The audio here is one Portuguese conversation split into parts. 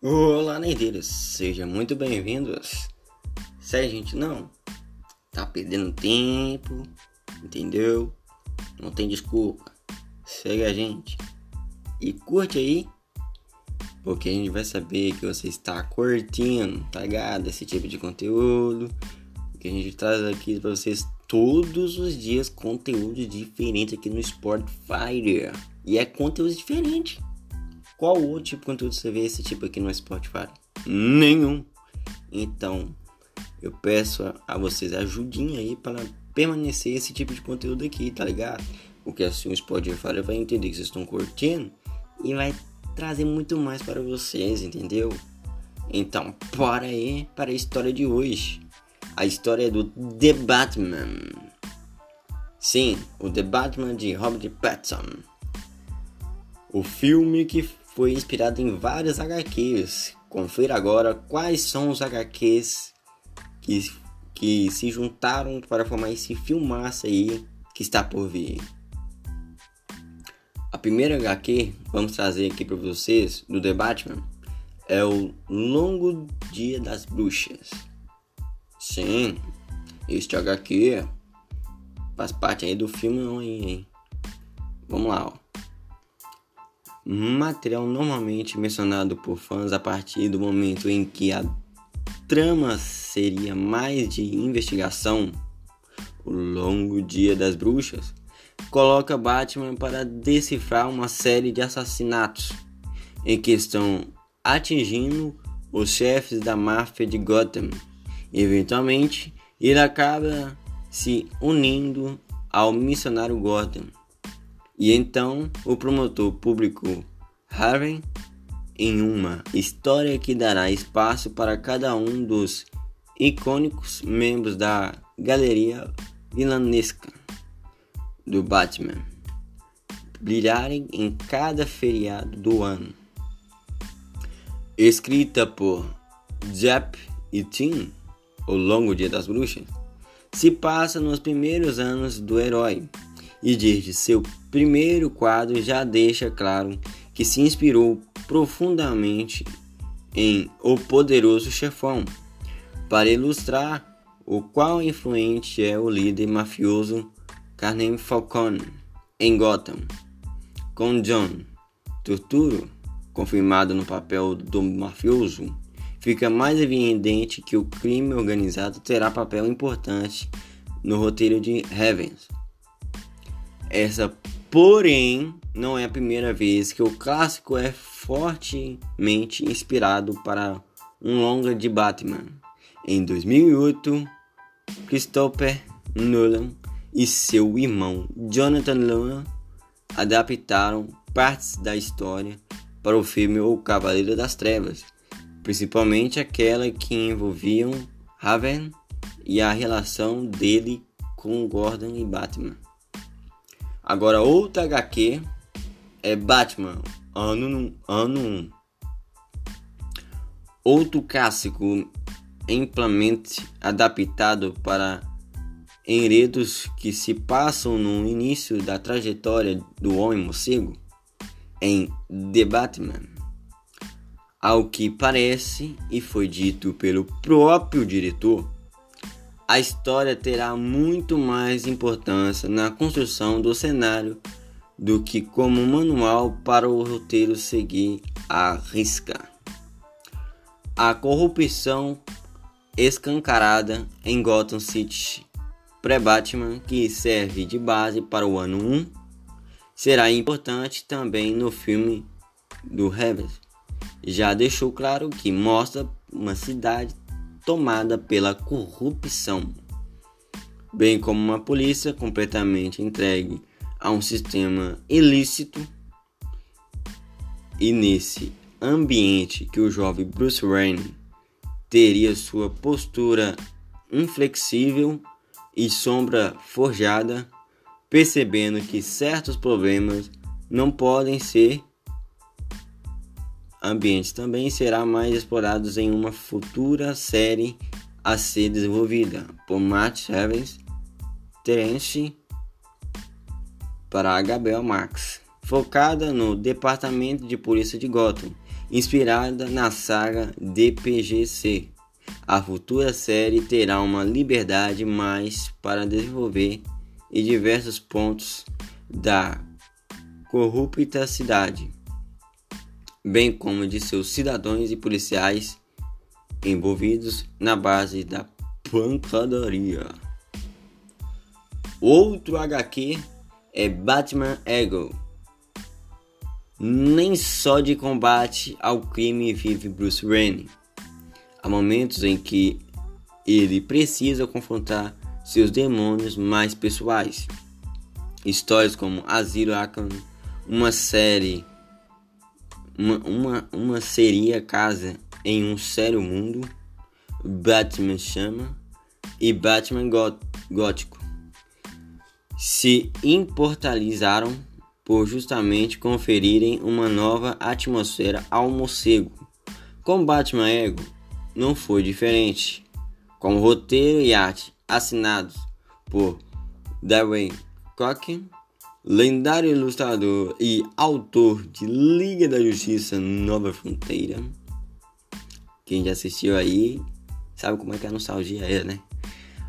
Olá, nerdeiros, sejam muito bem-vindos. A gente não tá perdendo tempo, entendeu? Não tem desculpa. Segue a gente e curte aí, porque a gente vai saber que você está curtindo, tá ligado? Esse tipo de conteúdo que a gente traz aqui para vocês todos os dias conteúdo diferente aqui no Spotify. E é conteúdo diferente. Qual outro tipo de conteúdo você vê esse tipo aqui no Spotify? Nenhum. Então, eu peço a, a vocês ajudinha aí para permanecer esse tipo de conteúdo aqui, tá ligado? Porque assim o Spotify vai entender que vocês estão curtindo e vai trazer muito mais para vocês, entendeu? Então, para aí para a história de hoje. A história do The Batman. Sim, o The Batman de Robert Pattinson. O filme que foi inspirado em vários HQs. Confira agora quais são os HQs que, que se juntaram para formar esse filmaço aí que está por vir. A primeira HQ vamos trazer aqui para vocês do The Batman é o Longo Dia das Bruxas. Sim, este HQ faz parte aí do filme hein? Vamos lá, ó material normalmente mencionado por fãs a partir do momento em que a trama seria mais de investigação, o longo dia das bruxas, coloca Batman para decifrar uma série de assassinatos em que estão atingindo os chefes da máfia de Gotham. Eventualmente, ele acaba se unindo ao missionário Gordon e então o promotor publicou Harvey em uma história que dará espaço para cada um dos icônicos membros da galeria vilanesca do Batman brilharem em cada feriado do ano. Escrita por Jeff e Tim, O Longo Dia das Bruxas, se passa nos primeiros anos do herói e desde seu primeiro quadro já deixa claro que se inspirou profundamente em O Poderoso Chefão para ilustrar o qual influente é o líder mafioso Carmen Falcone em Gotham, com John Turturro confirmado no papel do mafioso, fica mais evidente que o crime organizado terá papel importante no roteiro de Heavens essa, porém, não é a primeira vez que o clássico é fortemente inspirado para um longa de Batman. Em 2008, Christopher Nolan e seu irmão Jonathan Nolan adaptaram partes da história para o filme O Cavaleiro das Trevas, principalmente aquela que envolviam Raven e a relação dele com Gordon e Batman. Agora, outra HQ é Batman, ano, ano 1. Outro clássico amplamente adaptado para enredos que se passam no início da trajetória do Homem Morcego em The Batman. Ao que parece e foi dito pelo próprio diretor, a história terá muito mais importância na construção do cenário do que como manual para o roteiro seguir a risca. A corrupção escancarada em Gotham City pré-Batman, que serve de base para o ano 1, será importante também no filme do Reeves. Já deixou claro que mostra uma cidade tomada pela corrupção, bem como uma polícia completamente entregue a um sistema ilícito. E nesse ambiente que o jovem Bruce Wayne teria sua postura inflexível e sombra forjada, percebendo que certos problemas não podem ser ambientes também será mais explorados em uma futura série a ser desenvolvida por Matt Evans, Terence para HBO Max, focada no Departamento de Polícia de Gotham inspirada na saga DPGC. A futura série terá uma liberdade mais para desenvolver em diversos pontos da corrupta cidade, bem como de seus cidadãos e policiais envolvidos na base da pancadaria. Outro HQ é Batman Ego. Nem só de combate ao crime vive Bruce Wayne. Há momentos em que ele precisa confrontar seus demônios mais pessoais. Histórias como Asilo Arkham, uma série, uma, uma, uma seria casa em um sério mundo, Batman Chama e Batman Gótico se imortalizaram por justamente conferirem uma nova atmosfera ao morcego. Com Batman Ego não foi diferente. Com roteiro e arte assinados por Darwin Koch, lendário ilustrador e autor de Liga da Justiça Nova Fronteira. Quem já assistiu aí sabe como é que a nostalgia é, né?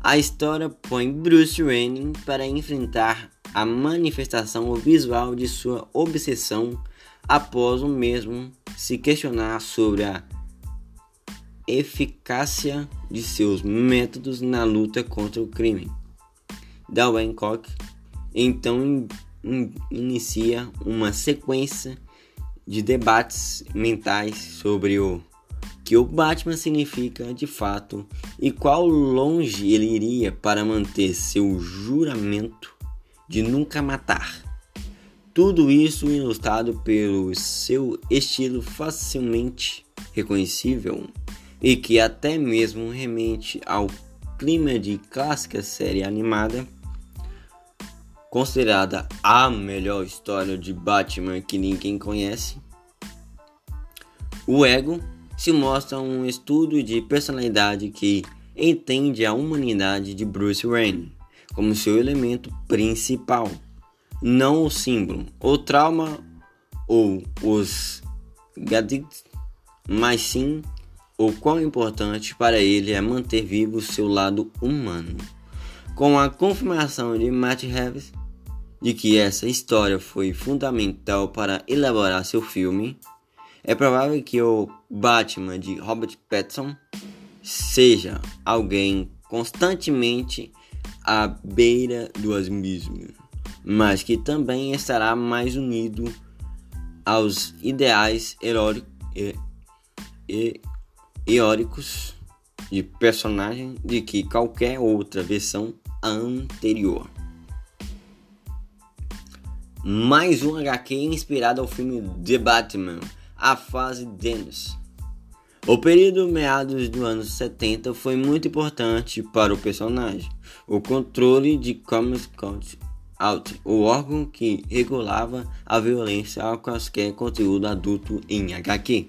A história põe Bruce Wayne para enfrentar a manifestação visual de sua obsessão após o mesmo se questionar sobre a eficácia de seus métodos na luta contra o crime. Darwin Koch então in, in, inicia uma sequência de debates mentais sobre o que o Batman significa de fato e qual longe ele iria para manter seu juramento de nunca matar. Tudo isso ilustrado pelo seu estilo facilmente reconhecível e que até mesmo remente ao clima de clássica série animada, considerada a melhor história de Batman que ninguém conhece. O Ego se mostra um estudo de personalidade que entende a humanidade de Bruce Wayne como seu elemento principal, não o símbolo, o trauma ou os gadgets, mas sim o quão importante para ele é manter vivo seu lado humano. Com a confirmação de Matt Reeves de que essa história foi fundamental para elaborar seu filme, é provável que o Batman de Robert Pattinson seja alguém constantemente à beira do abismo, mas que também estará mais unido aos ideais heróicos de personagem de que qualquer outra versão anterior. Mais um HQ inspirado ao filme The Batman a fase Dennis. O período meados dos anos 70 foi muito importante para o personagem. O controle de Comics Out, o órgão que regulava a violência a qualquer conteúdo adulto em HQ,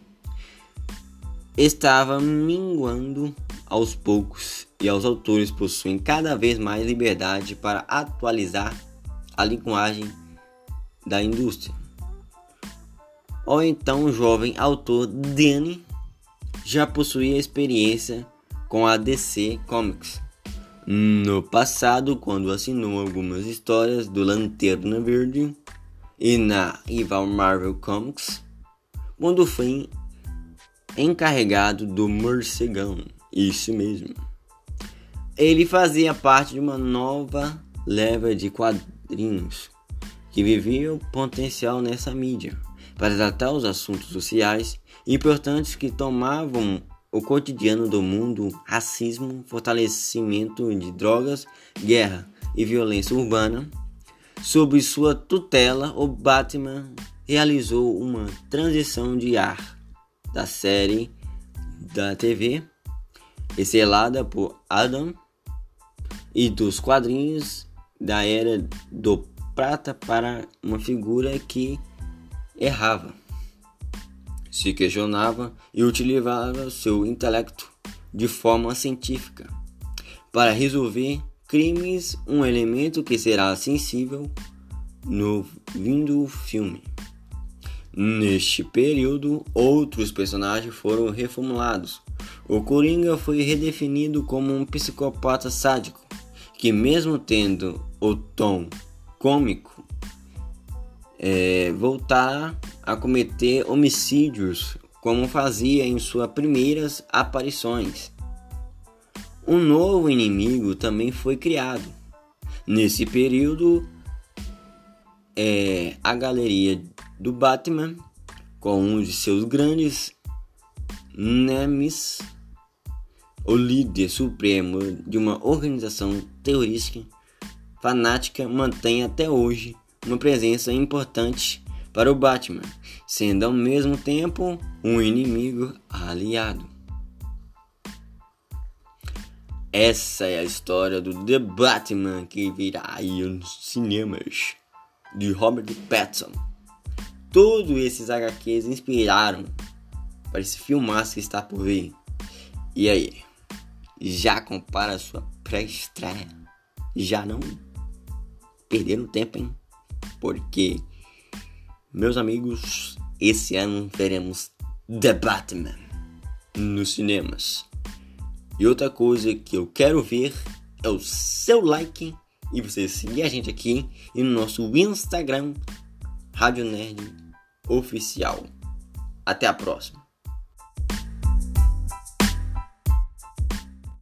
estava minguando aos poucos e os autores possuem cada vez mais liberdade para atualizar a linguagem da indústria ou então o jovem autor Danny já possuía experiência com a DC Comics. No passado, quando assinou algumas histórias do Lanterna Verde e na rival Marvel Comics, quando foi encarregado do Morcegão, isso mesmo. Ele fazia parte de uma nova leva de quadrinhos que vivia o potencial nessa mídia para tratar os assuntos sociais importantes que tomavam o cotidiano do mundo, racismo, fortalecimento de drogas, guerra e violência urbana. Sob sua tutela, o Batman realizou uma transição de ar da série da TV, estrelada por Adam, e dos quadrinhos da era do prata para uma figura que errava, se questionava e utilizava seu intelecto de forma científica para resolver crimes, um elemento que será sensível no vindo filme. Neste período, outros personagens foram reformulados. O Coringa foi redefinido como um psicopata sádico, que, mesmo tendo o tom cômico, é, voltar a cometer homicídios como fazia em suas primeiras aparições. Um novo inimigo também foi criado. Nesse período, é, a galeria do Batman, com um de seus grandes nemes, o líder supremo de uma organização terrorista fanática, mantém até hoje uma presença importante para o Batman, sendo ao mesmo tempo um inimigo aliado. Essa é a história do The Batman que virá aí nos cinemas de Robert Pattinson. Todos esses HQs inspiraram para esse filmaço que está por vir. E aí? Já compara sua pré-estreia? Já não? Perderam tempo, hein? Porque, meus amigos, esse ano veremos The Batman nos cinemas. E outra coisa que eu quero ver é o seu like e você seguir a gente aqui e no nosso Instagram Rádio Nerd Oficial. Até a próxima.